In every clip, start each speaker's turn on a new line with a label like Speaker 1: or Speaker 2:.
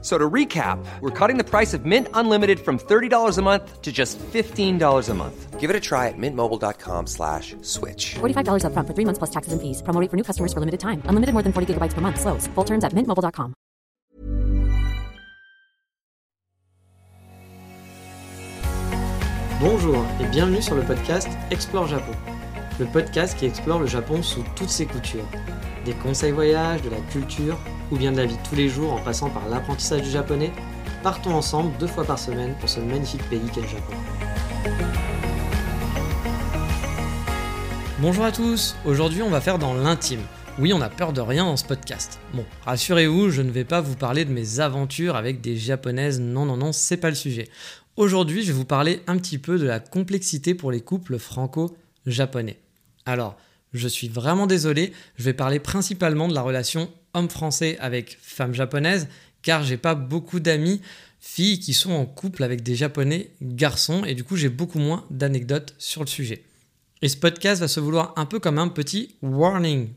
Speaker 1: So to recap, we're cutting the price of Mint Unlimited from $30 a month to just $15 a month.
Speaker 2: Give it a try at mintmobile.com slash switch.
Speaker 3: $45 upfront for three months plus taxes and fees. Promo rate for new customers for limited time. Unlimited more than 40 gigabytes per month. Slows. Full terms at mintmobile.com.
Speaker 4: Bonjour et bienvenue sur le podcast Explore Japon. Le podcast qui explore le Japon sous toutes ses coutures. Des conseils voyages, de la culture ou bien de la vie tous les jours en passant par l'apprentissage du japonais, partons ensemble deux fois par semaine pour ce magnifique pays qu'est le Japon. Bonjour à tous, aujourd'hui on va faire dans l'intime. Oui, on a peur de rien dans ce podcast. Bon, rassurez-vous, je ne vais pas vous parler de mes aventures avec des japonaises, non, non, non, c'est pas le sujet. Aujourd'hui, je vais vous parler un petit peu de la complexité pour les couples franco-japonais. Alors, je suis vraiment désolé, je vais parler principalement de la relation homme français avec femme japonaise, car j'ai pas beaucoup d'amis filles qui sont en couple avec des japonais garçons, et du coup j'ai beaucoup moins d'anecdotes sur le sujet. Et ce podcast va se vouloir un peu comme un petit warning.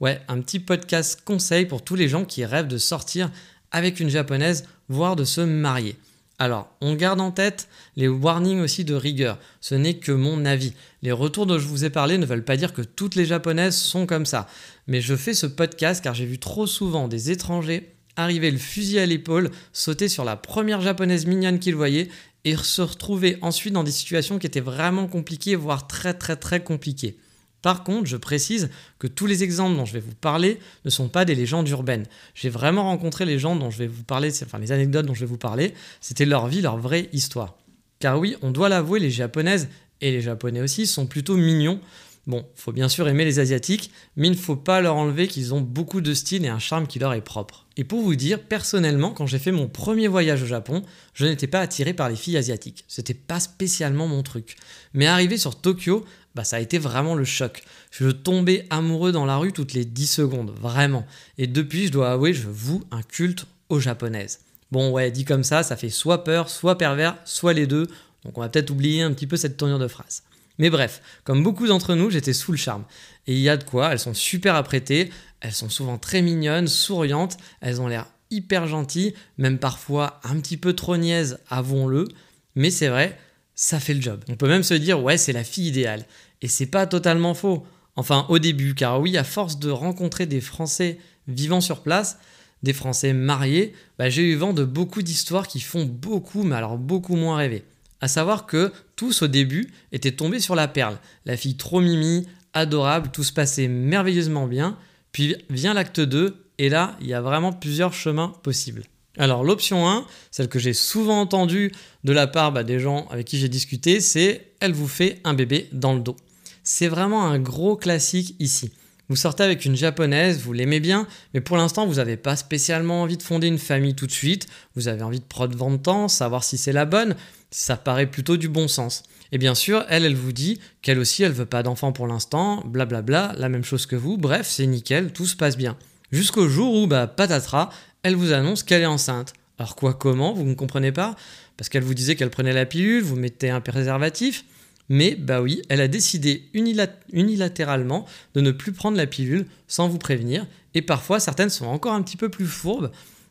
Speaker 4: Ouais, un petit podcast conseil pour tous les gens qui rêvent de sortir avec une japonaise, voire de se marier. Alors, on garde en tête les warnings aussi de rigueur. Ce n'est que mon avis. Les retours dont je vous ai parlé ne veulent pas dire que toutes les japonaises sont comme ça. Mais je fais ce podcast car j'ai vu trop souvent des étrangers arriver le fusil à l'épaule, sauter sur la première japonaise mignonne qu'ils voyaient et se retrouver ensuite dans des situations qui étaient vraiment compliquées, voire très très très compliquées. Par contre, je précise que tous les exemples dont je vais vous parler ne sont pas des légendes urbaines. J'ai vraiment rencontré les gens dont je vais vous parler, enfin les anecdotes dont je vais vous parler, c'était leur vie, leur vraie histoire. Car oui, on doit l'avouer, les japonaises et les japonais aussi sont plutôt mignons. Bon, faut bien sûr aimer les asiatiques, mais il ne faut pas leur enlever qu'ils ont beaucoup de style et un charme qui leur est propre. Et pour vous dire, personnellement, quand j'ai fait mon premier voyage au Japon, je n'étais pas attiré par les filles asiatiques. C'était pas spécialement mon truc. Mais arrivé sur Tokyo, bah ça a été vraiment le choc. Je tombais amoureux dans la rue toutes les 10 secondes, vraiment. Et depuis, je dois avouer, je voue un culte aux japonaises. Bon ouais, dit comme ça, ça fait soit peur, soit pervers, soit les deux. Donc on va peut-être oublier un petit peu cette tournure de phrase. Mais bref, comme beaucoup d'entre nous, j'étais sous le charme. Et il y a de quoi, elles sont super apprêtées, elles sont souvent très mignonnes, souriantes, elles ont l'air hyper gentilles, même parfois un petit peu trop niaises, avouons-le. Mais c'est vrai, ça fait le job. On peut même se dire, ouais, c'est la fille idéale. Et c'est pas totalement faux. Enfin, au début, car oui, à force de rencontrer des Français vivant sur place, des Français mariés, bah, j'ai eu vent de beaucoup d'histoires qui font beaucoup, mais alors beaucoup moins rêver. À savoir que tous au début étaient tombés sur la perle, la fille trop mimi, adorable, tout se passait merveilleusement bien, puis vient l'acte 2, et là, il y a vraiment plusieurs chemins possibles. Alors l'option 1, celle que j'ai souvent entendue de la part bah, des gens avec qui j'ai discuté, c'est elle vous fait un bébé dans le dos. C'est vraiment un gros classique ici. Vous sortez avec une japonaise, vous l'aimez bien, mais pour l'instant vous n'avez pas spécialement envie de fonder une famille tout de suite, vous avez envie de prendre de temps, savoir si c'est la bonne, ça paraît plutôt du bon sens. Et bien sûr, elle, elle vous dit qu'elle aussi, elle veut pas d'enfant pour l'instant, blablabla, la même chose que vous, bref, c'est nickel, tout se passe bien. Jusqu'au jour où, bah, patatras, elle vous annonce qu'elle est enceinte. Alors quoi, comment? Vous ne comprenez pas? Parce qu'elle vous disait qu'elle prenait la pilule, vous mettez un préservatif. Mais bah oui, elle a décidé unilatéralement de ne plus prendre la pilule sans vous prévenir. Et parfois, certaines sont encore un petit peu plus fourbes.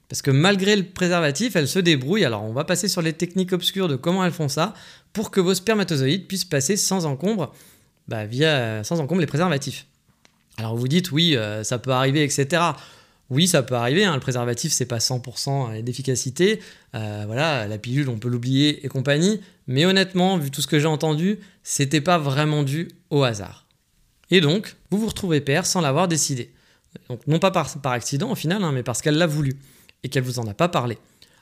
Speaker 4: Parce que malgré le préservatif, elles se débrouillent. Alors on va passer sur les techniques obscures de comment elles font ça pour que vos spermatozoïdes puissent passer sans encombre, bah, via, sans encombre les préservatifs. Alors vous dites oui, euh, ça peut arriver, etc. Oui, ça peut arriver. Hein, le préservatif, c'est pas 100% d'efficacité. Euh, voilà, la pilule, on peut l'oublier et compagnie. Mais honnêtement, vu tout ce que j'ai entendu, c'était pas vraiment dû au hasard. Et donc, vous vous retrouvez père sans l'avoir décidé. Donc, non pas par, accident au final, hein, mais parce qu'elle l'a voulu et qu'elle vous en a pas parlé.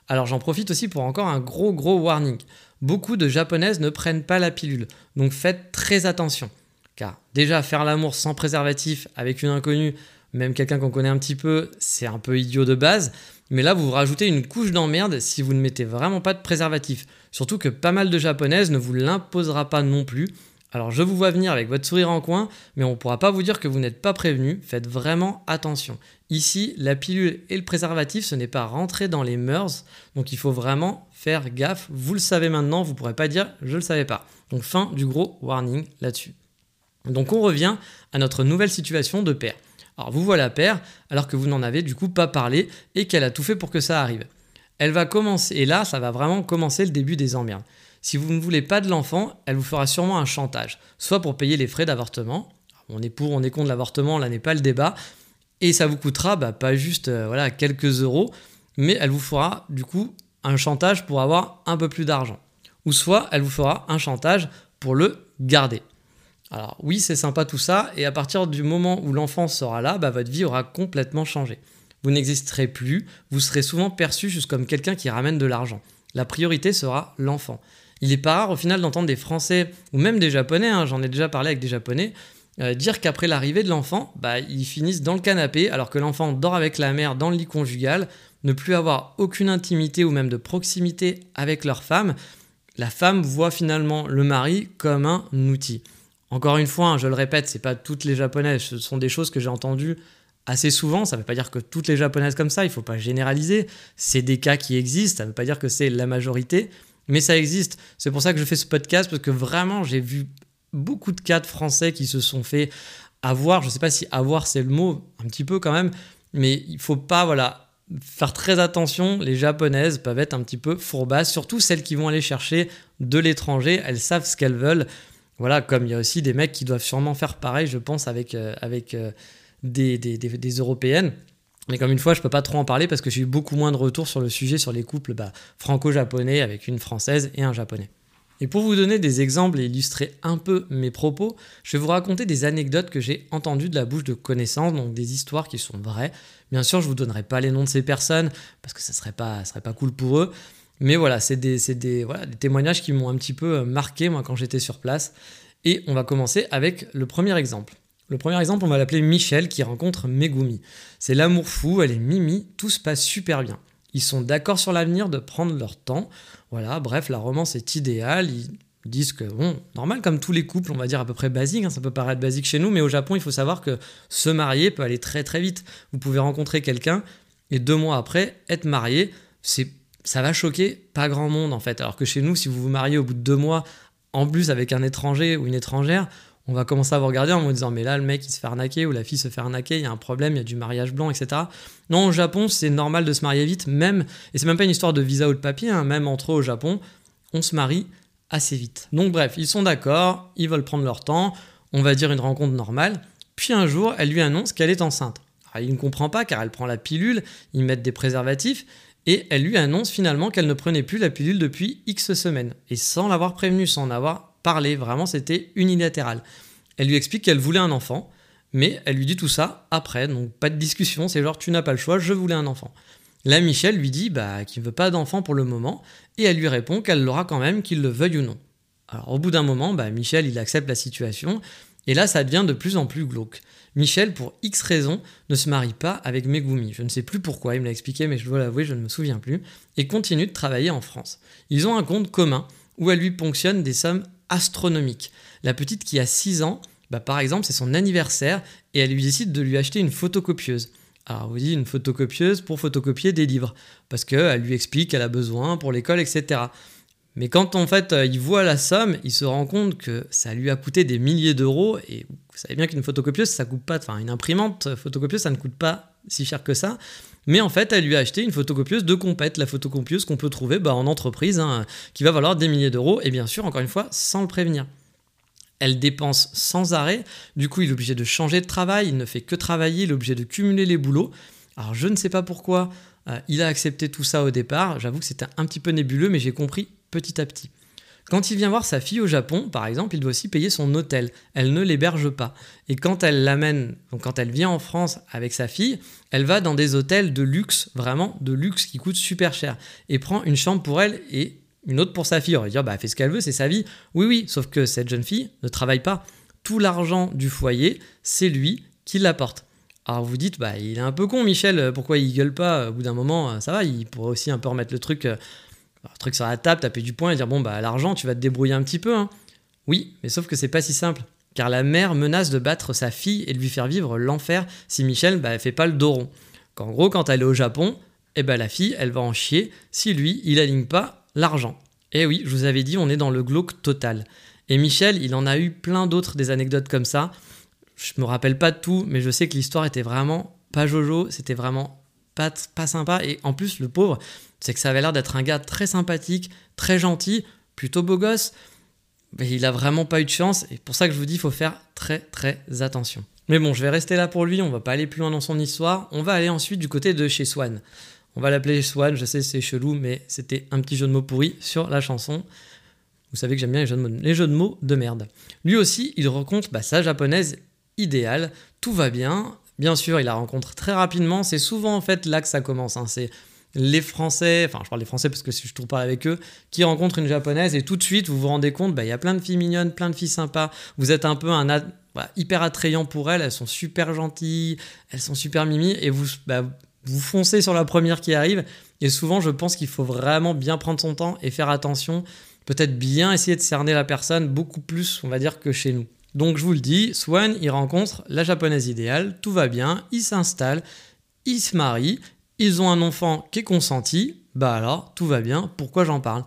Speaker 4: Alors j'en profite aussi pour encore un gros gros warning. Beaucoup de japonaises ne prennent pas la pilule, donc faites très attention. Car déjà faire l'amour sans préservatif avec une inconnue, même quelqu'un qu'on connaît un petit peu, c'est un peu idiot de base. Mais là, vous rajoutez une couche d'emmerde si vous ne mettez vraiment pas de préservatif. Surtout que pas mal de japonaises ne vous l'imposera pas non plus. Alors je vous vois venir avec votre sourire en coin, mais on ne pourra pas vous dire que vous n'êtes pas prévenu, faites vraiment attention. Ici, la pilule et le préservatif, ce n'est pas rentré dans les mœurs, donc il faut vraiment faire gaffe. Vous le savez maintenant, vous ne pourrez pas dire je ne le savais pas. Donc fin du gros warning là-dessus. Donc on revient à notre nouvelle situation de père. Alors vous voilà père, alors que vous n'en avez du coup pas parlé et qu'elle a tout fait pour que ça arrive. Elle va commencer, et là ça va vraiment commencer le début des emmerdes. Si vous ne voulez pas de l'enfant, elle vous fera sûrement un chantage, soit pour payer les frais d'avortement. On est pour, on est contre l'avortement, là n'est pas le débat. Et ça vous coûtera bah, pas juste euh, voilà, quelques euros, mais elle vous fera du coup un chantage pour avoir un peu plus d'argent. Ou soit elle vous fera un chantage pour le garder. Alors oui, c'est sympa tout ça, et à partir du moment où l'enfant sera là, bah, votre vie aura complètement changé. Vous n'existerez plus, vous serez souvent perçu juste comme quelqu'un qui ramène de l'argent. La priorité sera l'enfant. Il est pas rare au final d'entendre des Français, ou même des Japonais, hein, j'en ai déjà parlé avec des Japonais, euh, dire qu'après l'arrivée de l'enfant, bah, ils finissent dans le canapé alors que l'enfant dort avec la mère dans le lit conjugal, ne plus avoir aucune intimité ou même de proximité avec leur femme. La femme voit finalement le mari comme un outil. Encore une fois, hein, je le répète, c'est pas toutes les japonaises, ce sont des choses que j'ai entendues assez souvent. Ça ne veut pas dire que toutes les japonaises comme ça, il faut pas généraliser. C'est des cas qui existent, ça ne veut pas dire que c'est la majorité, mais ça existe. C'est pour ça que je fais ce podcast parce que vraiment, j'ai vu beaucoup de cas de Français qui se sont fait avoir. Je sais pas si avoir c'est le mot, un petit peu quand même, mais il faut pas voilà faire très attention. Les japonaises peuvent être un petit peu fourbasses, surtout celles qui vont aller chercher de l'étranger. Elles savent ce qu'elles veulent. Voilà, comme il y a aussi des mecs qui doivent sûrement faire pareil, je pense, avec, euh, avec euh, des, des, européennes. Mais comme une fois, je peux pas trop en parler parce que j'ai eu beaucoup moins de retours sur le sujet sur les couples bah, franco-japonais avec une française et un japonais. Et pour vous donner des exemples et illustrer un peu mes propos, je vais vous raconter des anecdotes que j'ai entendues de la bouche de connaissances, donc des histoires qui sont vraies. Bien sûr, je vous donnerai pas les noms de ces personnes parce que ça serait serait pas cool pour eux. Mais voilà, c'est des, voilà, des témoignages qui m'ont un petit peu euh, marqué, moi, quand j'étais sur place. Et on va commencer avec le premier exemple. Le premier exemple, on va l'appeler Michel qui rencontre Megumi. C'est l'amour fou, elle est Mimi, tout se passe super bien. Ils sont d'accord sur l'avenir de prendre leur temps. Voilà, bref, la romance est idéale. Ils disent que, bon, normal comme tous les couples, on va dire à peu près basique, hein, ça peut paraître basique chez nous, mais au Japon, il faut savoir que se marier peut aller très très vite. Vous pouvez rencontrer quelqu'un et deux mois après, être marié, c'est ça va choquer pas grand monde en fait. Alors que chez nous, si vous vous mariez au bout de deux mois, en plus avec un étranger ou une étrangère, on va commencer à vous regarder en vous disant mais là le mec il se fait arnaquer ou la fille se fait arnaquer, il y a un problème, il y a du mariage blanc, etc. Non, au Japon c'est normal de se marier vite, même, et c'est même pas une histoire de visa ou de papier, hein, même entre eux au Japon, on se marie assez vite. Donc bref, ils sont d'accord, ils veulent prendre leur temps, on va dire une rencontre normale, puis un jour elle lui annonce qu'elle est enceinte. il ne comprend pas car elle prend la pilule, ils mettent des préservatifs, et elle lui annonce finalement qu'elle ne prenait plus la pilule depuis X semaines, et sans l'avoir prévenu, sans en avoir parlé, vraiment c'était unilatéral. Elle lui explique qu'elle voulait un enfant, mais elle lui dit tout ça après, donc pas de discussion, c'est genre tu n'as pas le choix, je voulais un enfant. Là, Michel lui dit bah, qu'il ne veut pas d'enfant pour le moment, et elle lui répond qu'elle l'aura quand même, qu'il le veuille ou non. Alors au bout d'un moment, bah, Michel il accepte la situation, et là ça devient de plus en plus glauque. Michel, pour X raisons, ne se marie pas avec Megumi. Je ne sais plus pourquoi, il me l'a expliqué, mais je dois l'avouer, je ne me souviens plus. Et continue de travailler en France. Ils ont un compte commun où elle lui ponctionne des sommes astronomiques. La petite qui a 6 ans, bah, par exemple, c'est son anniversaire et elle lui décide de lui acheter une photocopieuse. Alors, vous dites une photocopieuse pour photocopier des livres, parce qu'elle lui explique qu'elle a besoin pour l'école, etc. Mais quand en fait euh, il voit la somme, il se rend compte que ça lui a coûté des milliers d'euros. Et vous savez bien qu'une photocopieuse, ça coûte pas, enfin une imprimante photocopieuse, ça ne coûte pas si cher que ça. Mais en fait, elle lui a acheté une photocopieuse de compète, la photocopieuse qu'on peut trouver bah, en entreprise, hein, qui va valoir des milliers d'euros, et bien sûr, encore une fois, sans le prévenir. Elle dépense sans arrêt, du coup il est obligé de changer de travail, il ne fait que travailler, il est obligé de cumuler les boulots. Alors je ne sais pas pourquoi euh, il a accepté tout ça au départ, j'avoue que c'était un petit peu nébuleux, mais j'ai compris petit à petit. Quand il vient voir sa fille au Japon, par exemple, il doit aussi payer son hôtel. Elle ne l'héberge pas. Et quand elle l'amène, donc quand elle vient en France avec sa fille, elle va dans des hôtels de luxe, vraiment de luxe, qui coûtent super cher, et prend une chambre pour elle et une autre pour sa fille. On va dire, bah, elle fait ce qu'elle veut, c'est sa vie. Oui, oui, sauf que cette jeune fille ne travaille pas. Tout l'argent du foyer, c'est lui qui l'apporte. Alors vous dites, bah, il est un peu con, Michel, pourquoi il gueule pas Au bout d'un moment, ça va, il pourrait aussi un peu remettre le truc truc sur la table, taper du poing et dire bon bah l'argent tu vas te débrouiller un petit peu. Hein. Oui, mais sauf que c'est pas si simple. Car la mère menace de battre sa fille et de lui faire vivre l'enfer si Michel bah, fait pas le dos rond. Qu'en gros, quand elle est au Japon, eh ben, la fille, elle va en chier si lui, il aligne pas l'argent. Et oui, je vous avais dit, on est dans le glauque total. Et Michel, il en a eu plein d'autres des anecdotes comme ça. Je me rappelle pas de tout, mais je sais que l'histoire était vraiment pas jojo, c'était vraiment pas, pas sympa. Et en plus, le pauvre, c'est que ça avait l'air d'être un gars très sympathique, très gentil, plutôt beau gosse. Mais il a vraiment pas eu de chance, et pour ça que je vous dis, il faut faire très très attention. Mais bon, je vais rester là pour lui, on va pas aller plus loin dans son histoire, on va aller ensuite du côté de chez Swan. On va l'appeler Swan, je sais c'est chelou, mais c'était un petit jeu de mots pourri sur la chanson. Vous savez que j'aime bien les jeux, de mots, les jeux de mots de merde. Lui aussi, il rencontre bah, sa japonaise idéale, tout va bien. Bien sûr, il la rencontre très rapidement, c'est souvent en fait là que ça commence. Hein. C'est les Français, enfin je parle des Français parce que je trouve pas avec eux, qui rencontrent une japonaise et tout de suite vous vous rendez compte, bah, il y a plein de filles mignonnes, plein de filles sympas, vous êtes un peu un hyper attrayant pour elles, elles sont super gentilles, elles sont super mimi et vous, bah, vous foncez sur la première qui arrive et souvent je pense qu'il faut vraiment bien prendre son temps et faire attention, peut-être bien essayer de cerner la personne beaucoup plus on va dire que chez nous. Donc je vous le dis, Swan il rencontre la japonaise idéale, tout va bien, il s'installe, il se marie ils ont un enfant qui est consenti, bah alors tout va bien, pourquoi j'en parle?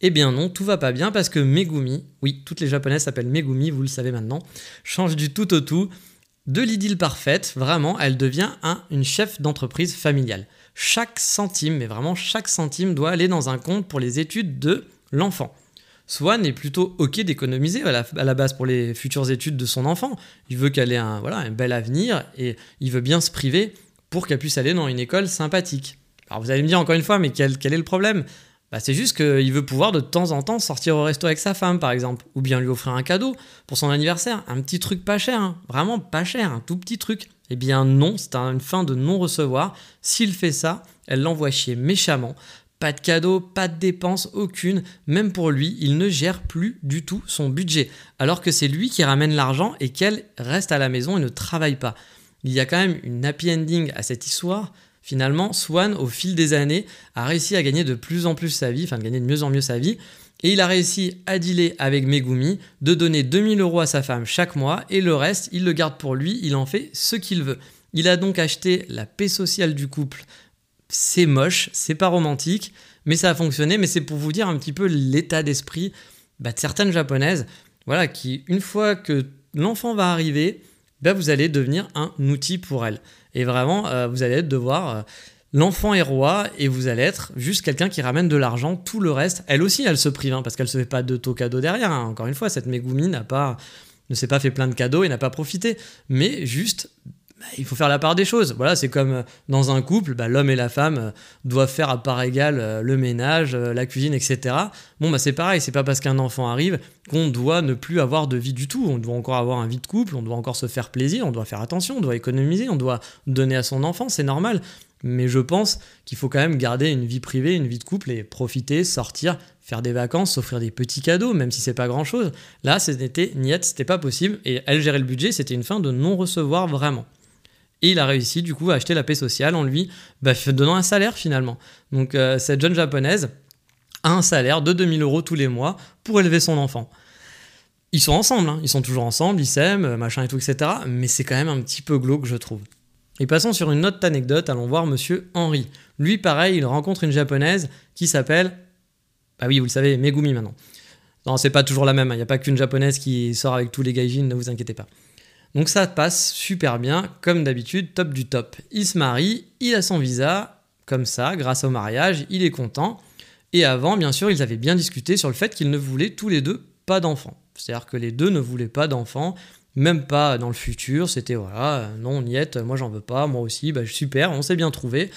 Speaker 4: Eh bien non, tout va pas bien parce que Megumi, oui, toutes les japonaises s'appellent Megumi, vous le savez maintenant, change du tout au tout. De l'idylle parfaite, vraiment, elle devient un, une chef d'entreprise familiale. Chaque centime, mais vraiment chaque centime doit aller dans un compte pour les études de l'enfant. Swan est plutôt ok d'économiser à la, base pour les futures études de son enfant. Il veut qu'elle ait un, voilà, un bel avenir et il veut bien se priver pour qu'elle puisse aller dans une école sympathique. Alors vous allez me dire encore une fois, mais quel, quel est le problème? Bah, C'est juste qu'il veut pouvoir de temps en temps sortir au resto avec sa femme, par exemple, ou bien lui offrir un cadeau pour son anniversaire, un petit truc pas cher, hein. vraiment pas cher, un tout petit truc. Eh bien non, c'est une fin de non-recevoir. S'il fait ça, elle l'envoie chier méchamment. Pas de cadeau, pas de dépenses, aucune. Même pour lui, il ne gère plus du tout son budget. Alors que c'est lui qui ramène l'argent et qu'elle reste à la maison et ne travaille pas il y a quand même une happy ending à cette histoire. Finalement, Swan, au fil des années, a réussi à gagner de plus en plus sa vie, enfin de gagner de mieux en mieux sa vie. Et il a réussi à dealer avec Megumi de donner 2000 euros à sa femme chaque mois et le reste, il le garde pour lui, il en fait ce qu'il veut. Il a donc acheté la paix sociale du couple. C'est moche, c'est pas romantique, mais ça a fonctionné. Mais c'est pour vous dire un petit peu l'état d'esprit bah, de certaines japonaises, voilà, qui une fois que l'enfant va arriver, ben vous allez devenir un outil pour elle. Et vraiment, euh, vous allez devoir... Euh, l'enfant est roi et vous allez être juste quelqu'un qui ramène de l'argent, tout le reste. Elle aussi, elle se prive, hein, parce qu'elle se fait pas de taux cadeau derrière. Hein. Encore une fois, cette Megumi pas, ne s'est pas fait plein de cadeaux et n'a pas profité. Mais juste, bah, il faut faire la part des choses. Voilà, c'est comme euh, dans un couple, bah, l'homme et la femme euh, doivent faire à part égale euh, le ménage, la cuisine, etc. Bon, bah c'est pareil, c'est pas parce qu'un enfant arrive qu'on doit ne plus avoir de vie du tout. On doit encore avoir un vie de couple, on doit encore se faire plaisir, on doit faire attention, on doit économiser, on doit donner à son enfant, c'est normal. Mais je pense qu'il faut quand même garder une vie privée, une vie de couple et profiter, sortir, faire des vacances, s'offrir des petits cadeaux, même si c'est pas grand chose. Là, c'était niette, c'était pas possible. Et elle gérait le budget, c'était une fin de non-recevoir vraiment. Et il a réussi du coup à acheter la paix sociale en lui bah, donnant un salaire finalement. Donc euh, cette jeune japonaise a un salaire de 2000 euros tous les mois pour élever son enfant. Ils sont ensemble, hein. ils sont toujours ensemble, ils s'aiment, machin et tout, etc. Mais c'est quand même un petit peu glauque, je trouve. Et passons sur une autre anecdote, allons voir monsieur Henri. Lui, pareil, il rencontre une japonaise qui s'appelle. Bah oui, vous le savez, Megumi maintenant. Non, c'est pas toujours la même, hein. il n'y a pas qu'une japonaise qui sort avec tous les gaijins, ne vous inquiétez pas. Donc ça passe super bien, comme d'habitude, top du top. Il se marie, il a son visa, comme ça, grâce au mariage, il est content. Et avant, bien sûr, ils avaient bien discuté sur le fait qu'ils ne voulaient tous les deux pas d'enfants. C'est-à-dire que les deux ne voulaient pas d'enfants, même pas dans le futur. C'était voilà, non, Niette, moi j'en veux pas, moi aussi, bah, super, on s'est bien trouvé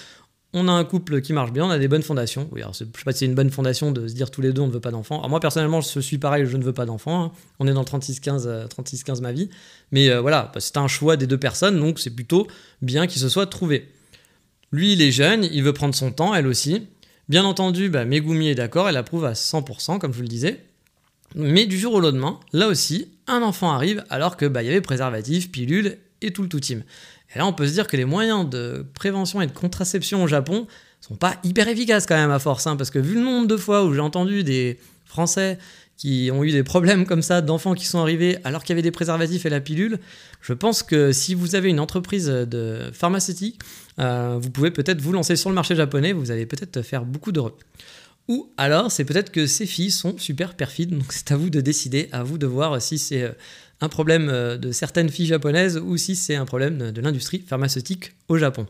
Speaker 4: on a un couple qui marche bien, on a des bonnes fondations. Oui, alors je sais pas si c'est une bonne fondation de se dire tous les deux on ne veut pas d'enfants. moi personnellement, je suis pareil, je ne veux pas d'enfants. Hein. On est dans le 36-15 36 euh, ma vie. Mais euh, voilà, bah, c'est un choix des deux personnes, donc c'est plutôt bien qu'ils se soient trouvés. Lui, il est jeune, il veut prendre son temps, elle aussi. Bien entendu, bah, Megumi est d'accord, elle approuve à 100%, comme je vous le disais. Mais du jour au lendemain, là aussi, un enfant arrive alors que bah, y avait préservatif, pilule et tout le tout. Et là, on peut se dire que les moyens de prévention et de contraception au Japon sont pas hyper efficaces quand même à force, hein, parce que vu le nombre de fois où j'ai entendu des Français qui ont eu des problèmes comme ça d'enfants qui sont arrivés alors qu'il y avait des préservatifs et la pilule, je pense que si vous avez une entreprise de pharmaceutique, vous pouvez peut-être vous lancer sur le marché japonais, vous allez peut-être faire beaucoup d'heureux. Ou alors, c'est peut-être que ces filles sont super perfides, donc c'est à vous de décider, à vous de voir si c'est euh, un problème euh, de certaines filles japonaises ou si c'est un problème de l'industrie pharmaceutique au Japon.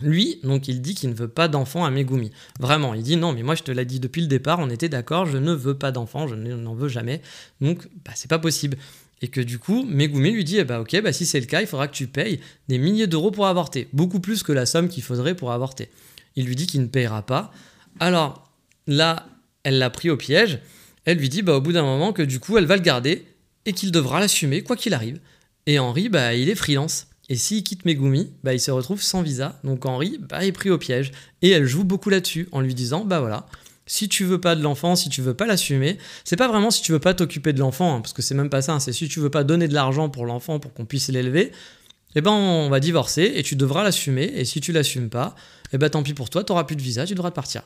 Speaker 4: Lui, donc, il dit qu'il ne veut pas d'enfants à Megumi. Vraiment, il dit non, mais moi je te l'ai dit depuis le départ, on était d'accord, je ne veux pas d'enfants, je n'en veux jamais, donc bah, c'est pas possible. Et que du coup, Megumi lui dit eh bah, ok, bah, si c'est le cas, il faudra que tu payes des milliers d'euros pour avorter, beaucoup plus que la somme qu'il faudrait pour avorter. Il lui dit qu'il ne payera pas. Alors là, elle l'a pris au piège. Elle lui dit bah, au bout d'un moment que du coup, elle va le garder et qu'il devra l'assumer quoi qu'il arrive. Et Henri, bah, il est freelance. Et s'il quitte Megumi, bah, il se retrouve sans visa. Donc Henri bah, est pris au piège. Et elle joue beaucoup là-dessus en lui disant Bah voilà, si tu veux pas de l'enfant, si tu veux pas l'assumer, c'est pas vraiment si tu veux pas t'occuper de l'enfant, hein, parce que c'est même pas ça, hein, c'est si tu veux pas donner de l'argent pour l'enfant pour qu'on puisse l'élever, eh ben on va divorcer et tu devras l'assumer. Et si tu l'assumes pas, eh ben tant pis pour toi, t'auras plus de visa, tu devras partir.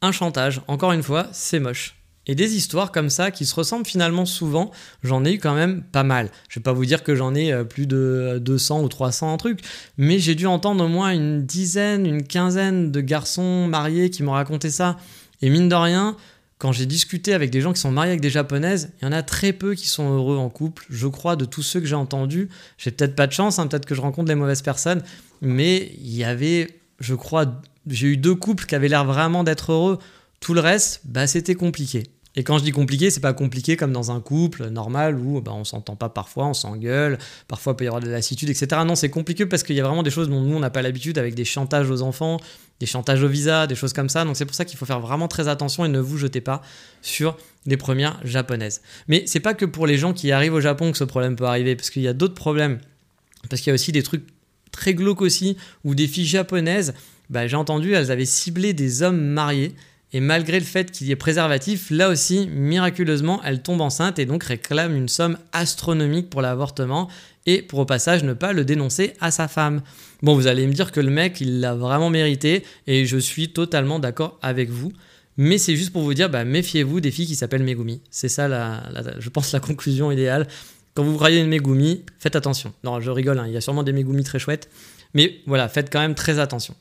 Speaker 4: Un chantage, encore une fois, c'est moche. Et des histoires comme ça qui se ressemblent finalement souvent, j'en ai eu quand même pas mal. Je vais pas vous dire que j'en ai euh, plus de 200 ou 300 trucs, mais j'ai dû entendre au moins une dizaine, une quinzaine de garçons mariés qui m'ont raconté ça. Et mine de rien, quand j'ai discuté avec des gens qui sont mariés avec des japonaises, il y en a très peu qui sont heureux en couple. Je crois de tous ceux que j'ai entendus, j'ai peut-être pas de chance, hein, peut-être que je rencontre les mauvaises personnes, mais il y avait, je crois, j'ai eu deux couples qui avaient l'air vraiment d'être heureux. Tout le reste, bah, c'était compliqué. Et quand je dis compliqué, c'est pas compliqué comme dans un couple normal où bah, on s'entend pas parfois, on s'engueule, parfois il peut y avoir de la lassitude, etc. Non, c'est compliqué parce qu'il y a vraiment des choses dont nous on n'a pas l'habitude avec des chantages aux enfants, des chantages au visa, des choses comme ça. Donc c'est pour ça qu'il faut faire vraiment très attention et ne vous jetez pas sur les premières japonaises. Mais c'est pas que pour les gens qui arrivent au Japon que ce problème peut arriver, parce qu'il y a d'autres problèmes. Parce qu'il y a aussi des trucs très glauques aussi, où des filles japonaises, bah, j'ai entendu, elles avaient ciblé des hommes mariés et malgré le fait qu'il y ait préservatif, là aussi, miraculeusement, elle tombe enceinte et donc réclame une somme astronomique pour l'avortement et pour au passage ne pas le dénoncer à sa femme. Bon, vous allez me dire que le mec, il l'a vraiment mérité et je suis totalement d'accord avec vous. Mais c'est juste pour vous dire, bah, méfiez-vous des filles qui s'appellent Megumi. C'est ça, la, je pense, la conclusion idéale. Quand vous voyez une Megumi, faites attention. Non, je rigole, hein, il y a sûrement des Megumi très chouettes. Mais voilà, faites quand même très attention.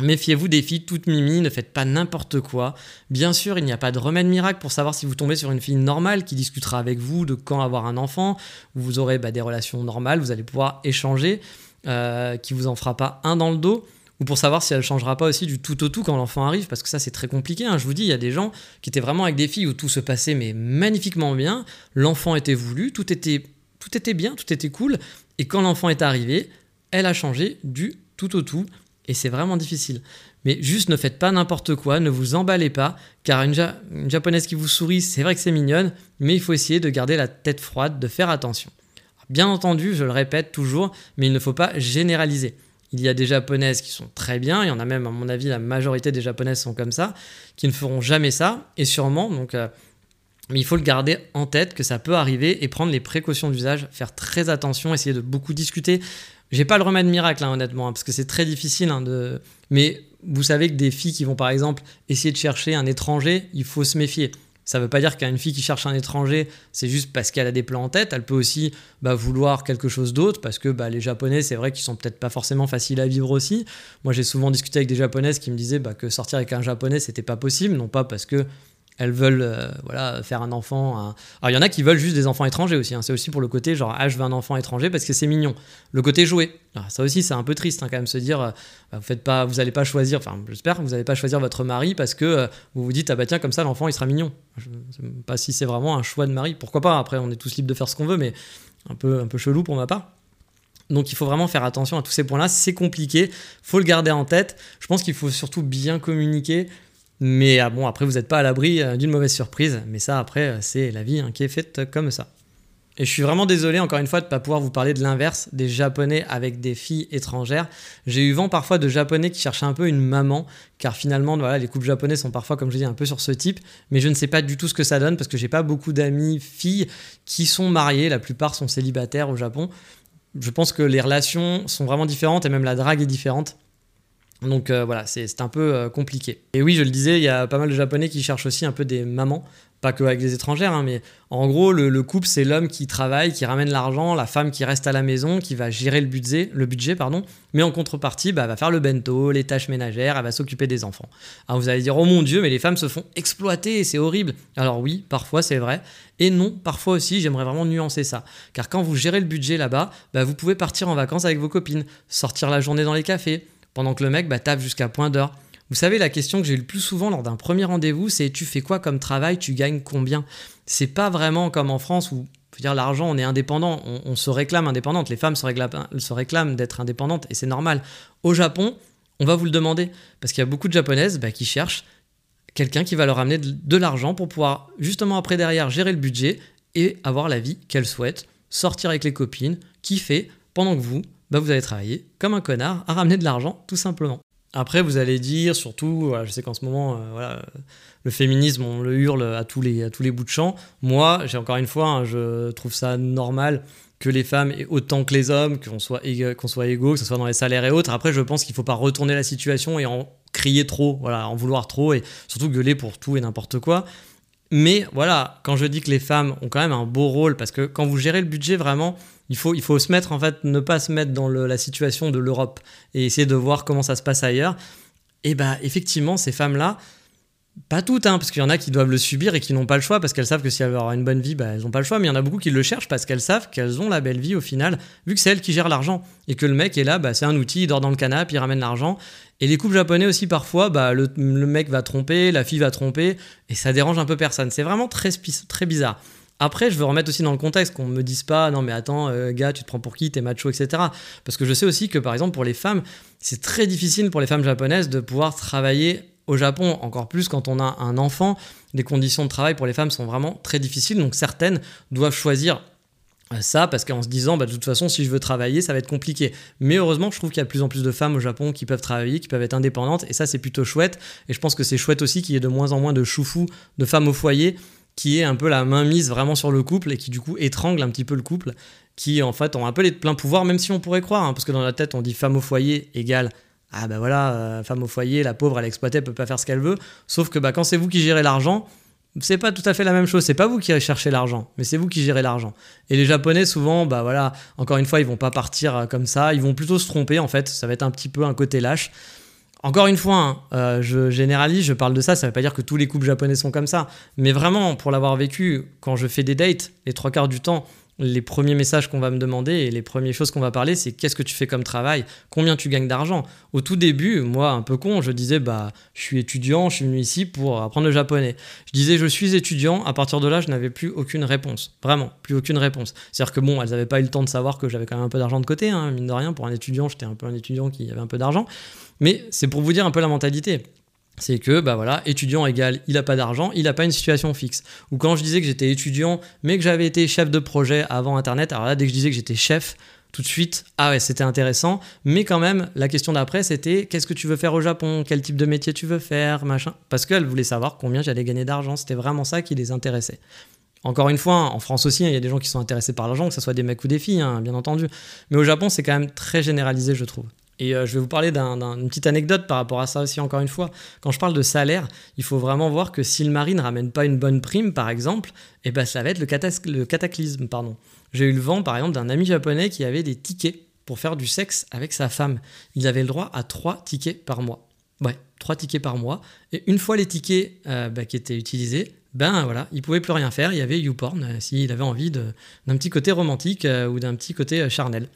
Speaker 4: Méfiez-vous des filles toutes mimi, ne faites pas n'importe quoi. Bien sûr, il n'y a pas de remède miracle pour savoir si vous tombez sur une fille normale qui discutera avec vous de quand avoir un enfant. Vous aurez bah, des relations normales, vous allez pouvoir échanger, euh, qui vous en fera pas un dans le dos. Ou pour savoir si elle changera pas aussi du tout au tout quand l'enfant arrive, parce que ça c'est très compliqué. Hein. Je vous dis, il y a des gens qui étaient vraiment avec des filles où tout se passait mais magnifiquement bien. L'enfant était voulu, tout était, tout était bien, tout était cool. Et quand l'enfant est arrivé, elle a changé du tout au tout et c'est vraiment difficile. Mais juste ne faites pas n'importe quoi, ne vous emballez pas, car une, japonaise qui vous sourit, c'est vrai que c'est mignonne, mais il faut essayer de garder la tête froide, de faire attention. Bien entendu, je le répète toujours, mais il ne faut pas généraliser. Il y a des japonaises qui sont très bien, il y en a même, à mon avis, la majorité des japonaises sont comme ça, qui ne feront jamais ça, et sûrement, donc, euh, mais il faut le garder en tête que ça peut arriver et prendre les précautions d'usage, faire très attention, essayer de beaucoup discuter. J'ai pas le remède miracle, hein, honnêtement, hein, parce que c'est très difficile. Hein, de... Mais vous savez que des filles qui vont, par exemple, essayer de chercher un étranger, il faut se méfier. Ça ne veut pas dire qu'une fille qui cherche un étranger, c'est juste parce qu'elle a des plans en tête. Elle peut aussi bah, vouloir quelque chose d'autre, parce que bah, les Japonais, c'est vrai qu'ils sont peut-être pas forcément faciles à vivre aussi. Moi, j'ai souvent discuté avec des Japonaises qui me disaient bah, que sortir avec un Japonais, c'était pas possible, non pas parce que elles veulent euh, voilà, faire un enfant. Alors il y en a qui veulent juste des enfants étrangers aussi. Hein. C'est aussi pour le côté genre ah je veux un enfant étranger parce que c'est mignon. Le côté jouer. ça aussi c'est un peu triste hein, quand même se dire euh, vous faites pas, vous allez pas choisir. Enfin j'espère que vous n'allez pas choisir votre mari parce que euh, vous vous dites ah bah tiens comme ça l'enfant il sera mignon. Je sais pas si c'est vraiment un choix de mari. Pourquoi pas Après on est tous libres de faire ce qu'on veut mais un peu un peu chelou pour ma part. Donc il faut vraiment faire attention à tous ces points-là. C'est compliqué, faut le garder en tête. Je pense qu'il faut surtout bien communiquer. Mais ah bon, après, vous n'êtes pas à l'abri euh, d'une mauvaise surprise. Mais ça, après, euh, c'est la vie hein, qui est faite comme ça. Et je suis vraiment désolé, encore une fois, de ne pas pouvoir vous parler de l'inverse, des Japonais avec des filles étrangères. J'ai eu vent parfois de Japonais qui cherchaient un peu une maman, car finalement, voilà, les couples japonais sont parfois, comme je dis, un peu sur ce type. Mais je ne sais pas du tout ce que ça donne, parce que j'ai pas beaucoup d'amis filles qui sont mariées. La plupart sont célibataires au Japon. Je pense que les relations sont vraiment différentes, et même la drague est différente. Donc euh, voilà, c'est un peu euh, compliqué. Et oui, je le disais, il y a pas mal de Japonais qui cherchent aussi un peu des mamans, pas que avec des étrangères, hein, mais en gros, le, le couple, c'est l'homme qui travaille, qui ramène l'argent, la femme qui reste à la maison, qui va gérer le budget, le budget pardon, mais en contrepartie, bah, elle va faire le bento, les tâches ménagères, elle va s'occuper des enfants. Alors vous allez dire, oh mon Dieu, mais les femmes se font exploiter, c'est horrible. Alors oui, parfois c'est vrai, et non, parfois aussi, j'aimerais vraiment nuancer ça. Car quand vous gérez le budget là-bas, bah, vous pouvez partir en vacances avec vos copines, sortir la journée dans les cafés, pendant que le mec bah, tape jusqu'à point d'heure. Vous savez, la question que j'ai le plus souvent lors d'un premier rendez-vous, c'est tu fais quoi comme travail, tu gagnes combien? C'est pas vraiment comme en France où, dire, l'argent, on est indépendant, on, se réclame indépendante, les femmes se réclament, se réclament d'être indépendantes et c'est normal. Au Japon, on va vous le demander. Parce qu'il y a beaucoup de japonaises bah, qui cherchent quelqu'un qui va leur amener de, de l'argent pour pouvoir justement après derrière gérer le budget et avoir la vie qu'elles souhaitent, sortir avec les copines, kiffer, pendant que vous, bah, vous allez travailler comme un connard à ramener de l'argent tout simplement. Après, vous allez dire, surtout, je sais qu'en ce moment, euh, voilà, le féminisme, on le hurle à tous les, à tous les bouts de champ. Moi, j'ai encore une fois, hein, je trouve ça normal que les femmes aient autant que les hommes, qu'on soit, soit égaux, que ce soit dans les salaires et autres. Après, je pense qu'il ne faut pas retourner la situation et en crier trop, voilà, en vouloir trop et surtout gueuler pour tout et n'importe quoi. Mais voilà, quand je dis que les femmes ont quand même un beau rôle, parce que quand vous gérez le budget vraiment, il faut, il faut se mettre, en fait, ne pas se mettre dans la situation de l'Europe et essayer de voir comment ça se passe ailleurs. Et bah, effectivement, ces femmes-là, pas toutes, hein, parce qu'il y en a qui doivent le subir et qui n'ont pas le choix parce qu'elles savent que si elles veulent avoir une bonne vie, bah, elles n'ont pas le choix. Mais il y en a beaucoup qui le cherchent parce qu'elles savent qu'elles ont la belle vie au final, vu que c'est elles qui gèrent l'argent et que le mec est là, bah, c'est un outil, il dort dans le canapé, il ramène l'argent. Et les couples japonais aussi, parfois, bah, le, mec va tromper, la fille va tromper et ça dérange un peu personne. C'est vraiment très bizarre. Après, je veux remettre aussi dans le contexte qu'on me dise pas, non mais attends, euh, gars, tu te prends pour qui, t'es macho, etc. Parce que je sais aussi que par exemple pour les femmes, c'est très difficile pour les femmes japonaises de pouvoir travailler au Japon, encore plus quand on a un enfant. Les conditions de travail pour les femmes sont vraiment très difficiles, donc certaines doivent choisir euh, ça parce qu'en se disant bah, de toute façon si je veux travailler ça va être compliqué mais heureusement je trouve qu'il y a de plus en plus de femmes au Japon qui peuvent travailler qui peuvent être indépendantes et ça c'est plutôt chouette et je pense que c'est chouette aussi qu'il y ait de moins en moins de choufous de femmes au foyer qui est un peu la main mise vraiment sur le couple et qui du coup étrangle un petit peu le couple qui en fait ont un peu les pleins pouvoirs même si on pourrait croire hein, parce que dans la tête on dit femme au foyer égale ah bah voilà euh, femme au foyer la pauvre elle est exploitée elle peut pas faire ce qu'elle veut sauf que bah quand c'est vous qui gérez l'argent c'est pas tout à fait la même chose. C'est pas vous qui cherchez l'argent, mais c'est vous qui gérez l'argent. Et les Japonais, souvent, bah voilà, encore une fois, ils vont pas partir euh, comme ça. Ils vont plutôt se tromper, en fait. Ça va être un petit peu un côté lâche. Encore une fois, hein, euh, je généralise, je parle de ça. Ça veut pas dire que tous les couples japonais sont comme ça. Mais vraiment, pour l'avoir vécu, quand je fais des dates, les trois quarts du temps, les premiers messages qu'on va me demander et les premières choses qu'on va parler, c'est qu'est-ce que tu fais comme travail, combien tu gagnes d'argent? Au tout début, moi, un peu con, je disais bah je suis étudiant, je suis venu ici pour apprendre le japonais. Je disais je suis étudiant. À partir de là, je n'avais plus aucune réponse, vraiment, plus aucune réponse. C'est-à-dire que bon, elles n'avaient pas eu le temps de savoir que j'avais quand même un peu d'argent de côté, hein, mine de rien. Pour un étudiant, j'étais un peu un étudiant qui avait un peu d'argent. Mais c'est pour vous dire un peu la mentalité c'est que bah voilà, étudiant égal, il a pas d'argent, il a pas une situation fixe. Ou quand je disais que j'étais étudiant, mais que j'avais été chef de projet avant Internet, alors là, dès que je disais que j'étais chef, tout de suite, ah ouais, c'était intéressant. Mais quand même, la question d'après, c'était qu'est-ce que tu veux faire au Japon? Quel type de métier tu veux faire? Machin. Parce qu'elle voulait savoir combien j'allais gagner d'argent. C'était vraiment ça qui les intéressait. Encore une fois, en France aussi, il y a des gens qui sont intéressés par l'argent, que ce soit des mecs ou des filles, hein, bien entendu. Mais au Japon, c'est quand même très généralisé, je trouve. Et euh, je vais vous parler d'une d'un, d'une petite anecdote par rapport à ça aussi, encore une fois. Quand je parle de salaire, il faut vraiment voir que si le mari ne ramène pas une bonne prime, par exemple, eh ben, ça va être le, cataclysme. Pardon. J'ai eu le vent, par exemple, d'un ami japonais qui avait des tickets pour faire du sexe avec sa femme. Il avait le droit à trois tickets par mois. Ouais, trois tickets par mois. Et une fois les tickets euh, bah, qui étaient utilisés, ben voilà, il pouvait plus rien faire. Il y avait YouPorn euh, s'il avait envie d'un petit côté romantique euh, ou d'un petit côté charnel.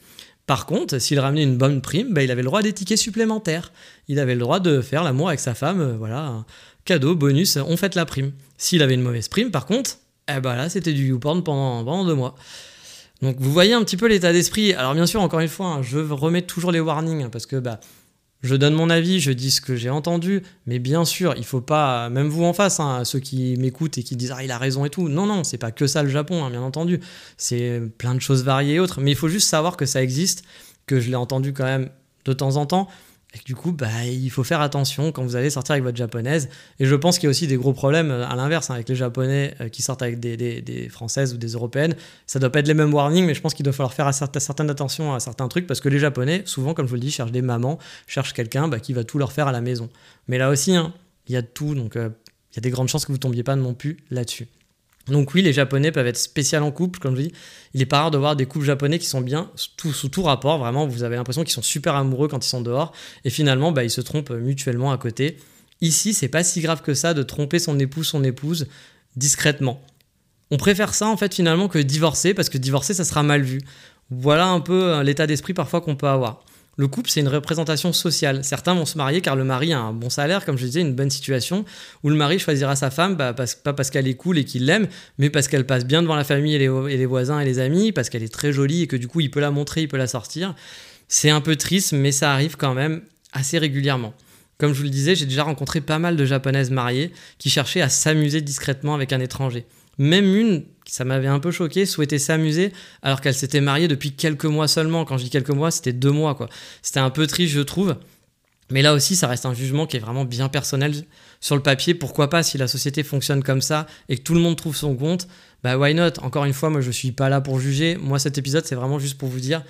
Speaker 4: Par contre, s'il ramenait une bonne prime, ben, il avait le droit à des tickets supplémentaires. Il avait le droit de faire l'amour avec sa femme, euh, voilà, cadeau, bonus, on fête la prime. S'il avait une mauvaise prime, par contre, eh ben là, c'était du YouPorn pendant, pendant deux mois. Donc vous voyez un petit peu l'état d'esprit. Alors bien sûr, encore une fois, hein, je remets toujours les warnings hein, parce que bah, je donne mon avis, je dis ce que j'ai entendu, mais bien sûr, il faut pas, même vous en face, hein, ceux qui m'écoutent et qui disent ah il a raison et tout. Non non, c'est pas que ça le Japon, hein, bien entendu. C'est plein de choses variées et autres, mais il faut juste savoir que ça existe, que je l'ai entendu quand même de temps en temps. Du coup, bah, il faut faire attention quand vous allez sortir avec votre japonaise. Et je pense qu'il y a aussi des gros problèmes euh, à l'inverse, hein, avec les japonais euh, qui sortent avec des, françaises ou des européennes. Ça doit pas être les mêmes warnings, mais je pense qu'il doit falloir faire certaine attention à certains trucs parce que les japonais, souvent, comme je vous le dis, cherchent des mamans, cherchent quelqu'un bah, qui va tout leur faire à la maison. Mais là aussi, hein, il y a de tout, donc euh, il y a des grandes chances que vous tombiez pas non plus là-dessus. Donc oui, les Japonais peuvent être spécial en couple, comme je dis. Il est pas rare de voir des couples japonais qui sont bien sous tout rapport. Vraiment, vous avez l'impression qu'ils sont super amoureux quand ils sont dehors. Et finalement, bah, ils se trompent mutuellement à côté. Ici, c'est pas si grave que ça de tromper son époux, son épouse, discrètement. On préfère ça, en fait, finalement, que divorcer, parce que divorcer, ça sera mal vu. Voilà un peu euh, l'état d'esprit parfois qu'on peut avoir. Le couple, c'est une représentation sociale. Certains vont se marier car le mari a un bon salaire, comme je disais, une bonne situation, où le mari choisira sa femme, bah, pas parce qu'elle est cool et qu'il l'aime, mais parce qu'elle passe bien devant la famille et les, voisins et les amis, parce qu'elle est très jolie et que du coup, il peut la montrer, il peut la sortir. C'est un peu triste, mais ça arrive quand même assez régulièrement. Comme je vous le disais, j'ai déjà rencontré pas mal de japonaises mariées qui cherchaient à s'amuser discrètement avec un étranger. Même une, ça m'avait un peu choqué, souhaitait s'amuser alors qu'elle s'était mariée depuis quelques mois seulement. Quand je dis quelques mois, c'était deux mois, quoi. C'était un peu triste, je trouve. Mais là aussi, ça reste un jugement qui est vraiment bien personnel sur le papier. Pourquoi pas si la société fonctionne comme ça et que tout le monde trouve son compte Bah why not? Encore une fois, moi je suis pas là pour juger. Moi cet épisode c'est vraiment juste pour vous dire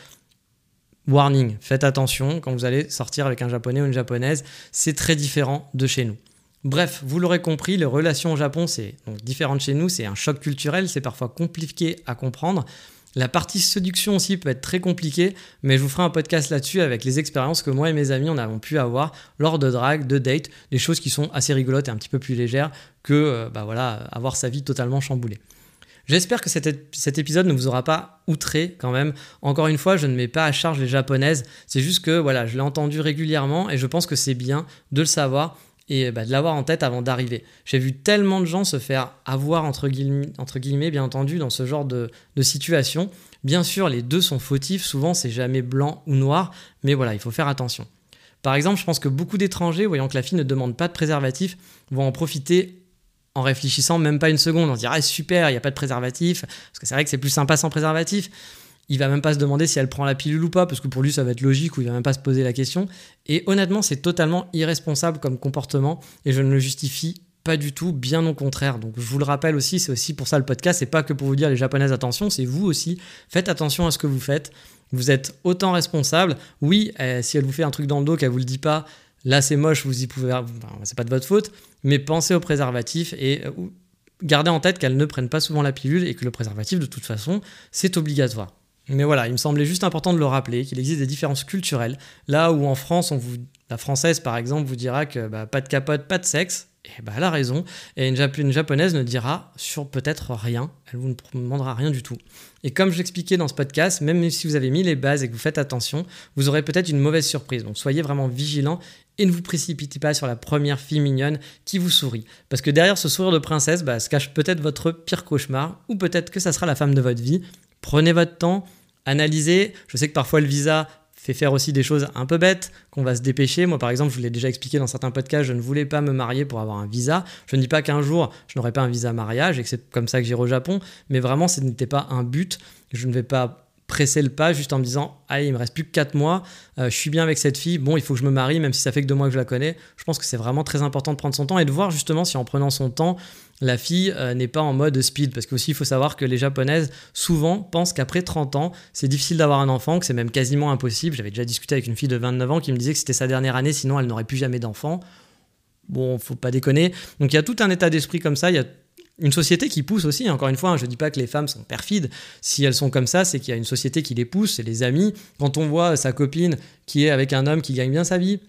Speaker 4: warning, faites attention quand vous allez sortir avec un japonais ou une japonaise, c'est très différent de chez nous. Bref, vous l'aurez compris, les relations au Japon, c'est différent de chez nous, c'est un choc culturel, c'est parfois compliqué à comprendre. La partie séduction aussi peut être très compliquée, mais je vous ferai un podcast là-dessus avec les expériences que moi et mes amis on avons pu avoir lors de drague, de date, des choses qui sont assez rigolotes et un petit peu plus légères que euh, bah voilà, avoir sa vie totalement chamboulée. J'espère que cet, cet, épisode ne vous aura pas outré quand même. Encore une fois, je ne mets pas à charge les japonaises. C'est juste que voilà, je l'ai entendu régulièrement et je pense que c'est bien de le savoir et bah, de l'avoir en tête avant d'arriver. J'ai vu tellement de gens se faire avoir, entre guillemets, entre guillemets bien entendu, dans ce genre de, de, situation. Bien sûr, les deux sont fautifs, souvent c'est jamais blanc ou noir, mais voilà, il faut faire attention. Par exemple, je pense que beaucoup d'étrangers, voyant que la fille ne demande pas de préservatif, vont en profiter en réfléchissant même pas une seconde, en se dire ah super, il n'y a pas de préservatif, parce que c'est vrai que c'est plus sympa sans préservatif. Il va même pas se demander si elle prend la pilule ou pas, parce que pour lui ça va être logique, ou il va même pas se poser la question. Et honnêtement, c'est totalement irresponsable comme comportement, et je ne le justifie pas du tout, bien au contraire. Donc je vous le rappelle aussi, c'est aussi pour ça le podcast, c'est pas que pour vous dire les japonaises attention, c'est vous aussi, faites attention à ce que vous faites. Vous êtes autant responsable. Oui, eh, si elle vous fait un truc dans le dos qu'elle vous le dit pas, là c'est moche, vous y pouvez, c'est pas de votre faute, mais pensez au préservatif et euh, gardez en tête qu'elles ne prennent pas souvent la pilule et que le préservatif de toute façon c'est obligatoire. Mais voilà, il me semblait juste important de le rappeler, qu'il existe des différences culturelles. Là où en France, on vous, la française par exemple vous dira que bah, pas de capote, pas de sexe, et bah, elle a raison. Et une, japonaise ne dira sur peut-être rien, elle vous ne demandera rien du tout. Et comme je l'expliquais dans ce podcast, même si vous avez mis les bases et que vous faites attention, vous aurez peut-être une mauvaise surprise. Donc soyez vraiment vigilant et ne vous précipitez pas sur la première fille mignonne qui vous sourit. Parce que derrière ce sourire de princesse bah, se cache peut-être votre pire cauchemar, ou peut-être que ça sera la femme de votre vie. Prenez votre temps, analysez. Je sais que parfois le visa fait faire aussi des choses un peu bêtes, qu'on va se dépêcher. Moi, par exemple, je vous l'ai déjà expliqué dans certains podcasts, je ne voulais pas me marier pour avoir un visa. Je ne dis pas qu'un jour, je n'aurai pas un visa mariage et que c'est comme ça que j'irai au Japon, mais vraiment, ce n'était pas un but. Je ne vais pas presser le pas juste en me disant allez il me reste plus que 4 mois euh, je suis bien avec cette fille bon il faut que je me marie même si ça fait que 2 mois que je la connais je pense que c'est vraiment très important de prendre son temps et de voir justement si en prenant son temps la fille euh, n'est pas en mode speed. Parce qu'aussi il faut savoir que les japonaises souvent pensent qu'après 30 ans c'est difficile d'avoir un enfant que c'est même quasiment impossible. J'avais déjà discuté avec une fille de 29 ans qui me disait que c'était sa dernière année sinon elle n'aurait plus jamais d'enfant. Bon faut pas déconner. Donc il y a tout un état d'esprit comme ça. Il y a une société qui pousse aussi, encore une fois, hein, je ne dis pas que les femmes sont perfides, si elles sont comme ça, c'est qu'il y a une société qui les pousse, c'est les amis. Quand on voit sa copine qui est avec un homme qui gagne bien sa vie,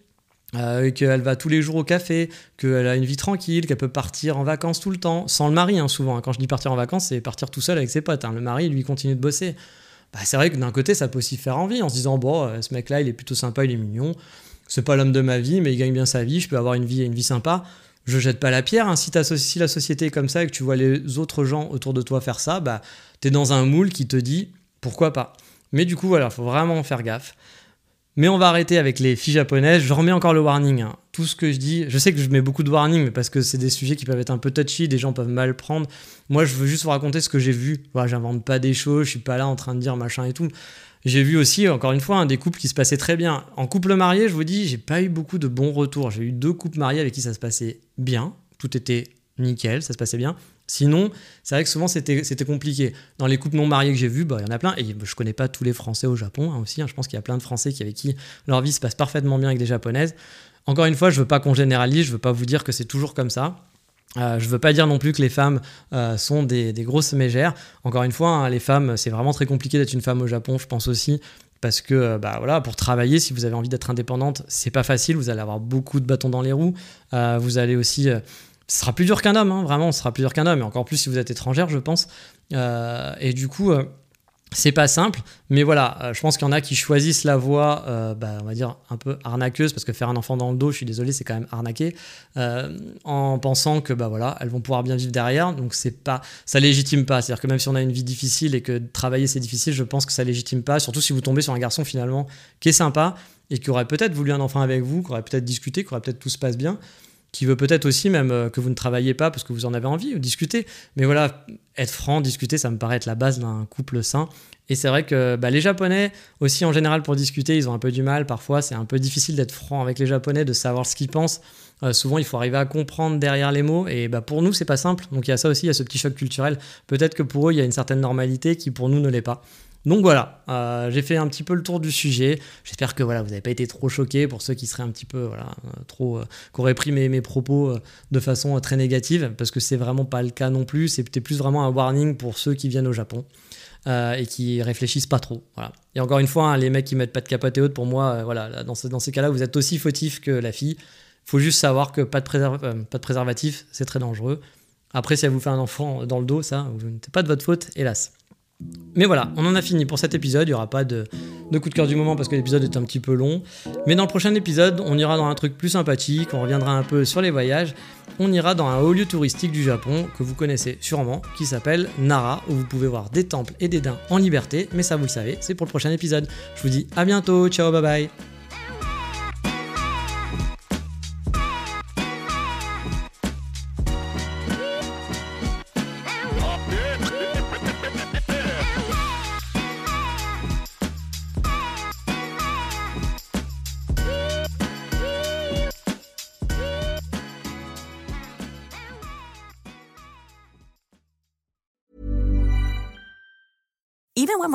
Speaker 4: euh, qu'elle va tous les jours au café, qu'elle a une vie tranquille, qu'elle peut partir en vacances tout le temps, sans le mari hein, souvent. Hein. Quand je dis partir en vacances, c'est partir tout seul avec ses potes. Le mari, lui, continue de bosser. Bah, c'est vrai que d'un côté, ça peut aussi faire envie en se disant, bon, euh, ce mec-là, il est plutôt sympa, il est mignon, c'est pas l'homme de ma vie, mais il gagne bien sa vie, je peux avoir une vie, une vie sympa je jette pas la pierre. Hein. Si, si, la société est comme ça et que tu vois les autres gens autour de toi faire ça, bah, tu es dans un moule qui te dit pourquoi pas. Mais du coup, voilà, faut vraiment faire gaffe. Mais on va arrêter avec les filles japonaises. Je remets encore le warning. hein. Tout ce que je dis, je sais que je mets beaucoup de warning, mais parce que c'est des sujets qui peuvent être un peu touchy, des gens peuvent mal prendre. Moi, je veux juste vous raconter ce que j'ai vu. Voilà, j'invente pas des choses, je suis pas là en train de dire machin et tout. J'ai vu aussi, encore une fois, hein, des couples qui se passaient très bien. En couple marié, je vous dis, j'ai pas eu beaucoup de bons retours. J'ai eu deux couples mariés avec qui ça se passait bien. Tout était nickel, ça se passait bien. Sinon, c'est vrai que souvent c'était compliqué. Dans les couples non mariés que j'ai vus, bah, il y en a plein. Et je connais pas tous les Français au Japon hein, aussi. hein. Je pense qu'il y a plein de Français qui, avec qui leur vie se passe parfaitement bien avec des Japonaises. Encore une fois, je veux pas qu'on généralise, je veux pas vous dire que c'est toujours comme ça. Euh, je veux pas dire non plus que les femmes euh, sont des, grosses mégères. Encore une fois, hein, les femmes, c'est vraiment très compliqué d'être une femme au Japon, je pense aussi. Parce que euh, bah voilà, pour travailler, si vous avez envie d'être indépendante, c'est pas facile. Vous allez avoir beaucoup de bâtons dans les roues. Euh, vous allez aussi ce sera plus dur qu'un homme, hein, vraiment, ce sera plus dur qu'un homme, et encore plus si vous êtes étrangère, je pense. Euh, et du coup, euh, c'est pas simple, mais voilà, euh, je pense qu'il y en a qui choisissent la voie, euh, bah, on va dire, un peu arnaqueuse, parce que faire un enfant dans le dos, je suis désolé, c'est quand même arnaqué, en pensant que bah voilà, elles vont pouvoir bien vivre derrière, donc c'est pas, ça légitime pas. C'est-à-dire que même si on a une vie difficile et que travailler c'est difficile, je pense que ça légitime pas, surtout si vous tombez sur un garçon finalement qui est sympa et qui aurait peut-être voulu un enfant avec vous, qui aurait peut-être discuté, qui aurait peut-être tout se passe bien qui veut peut-être aussi même euh, que vous ne travaillez pas parce que vous en avez envie ou discuter. Mais voilà, être franc, discuter, ça me paraît être la base d'un couple sain. Et c'est vrai que bah, les Japonais aussi en général pour discuter, ils ont un peu du mal. Parfois, c'est un peu difficile d'être franc avec les Japonais, de savoir ce qu'ils pensent. Euh, souvent, il faut arriver à comprendre derrière les mots. Et bah, pour nous, c'est pas simple. Donc il y a ça aussi, il y a ce petit choc culturel. Peut-être que pour eux, il y a une certaine normalité qui pour nous ne l'est pas. Donc voilà, euh, j'ai fait un petit peu le tour du sujet. J'espère que voilà, vous n'avez pas été trop choqués pour ceux qui seraient un petit peu voilà, euh, trop, euh, qui auraient pris mes, propos de façon très négative, parce que c'est vraiment pas le cas non plus. C'était plus vraiment un warning pour ceux qui viennent au Japon. et qui réfléchissent pas trop. Voilà. Et encore une fois, hein, les mecs qui mettent pas de capote et haute, pour moi, voilà, là, dans, ce- dans ces cas-là, vous êtes aussi fautif que la fille. faut juste savoir que pas de, préservatif, c'est très dangereux. Après, si elle vous fait un enfant dans le dos, ça, c'est pas de votre faute, hélas. Mais voilà, on en a fini pour cet épisode. Il n'y aura pas de, coup de cœur du moment parce que l'épisode est un petit peu long. Mais dans le prochain épisode, on ira dans un truc plus sympathique. On reviendra un peu sur les voyages. On ira dans un haut lieu touristique du Japon que vous connaissez sûrement, qui s'appelle Nara, où vous pouvez voir des temples et des daims en liberté. Mais ça, vous le savez, c'est pour le prochain épisode. Je vous dis à bientôt. Ciao, bye bye.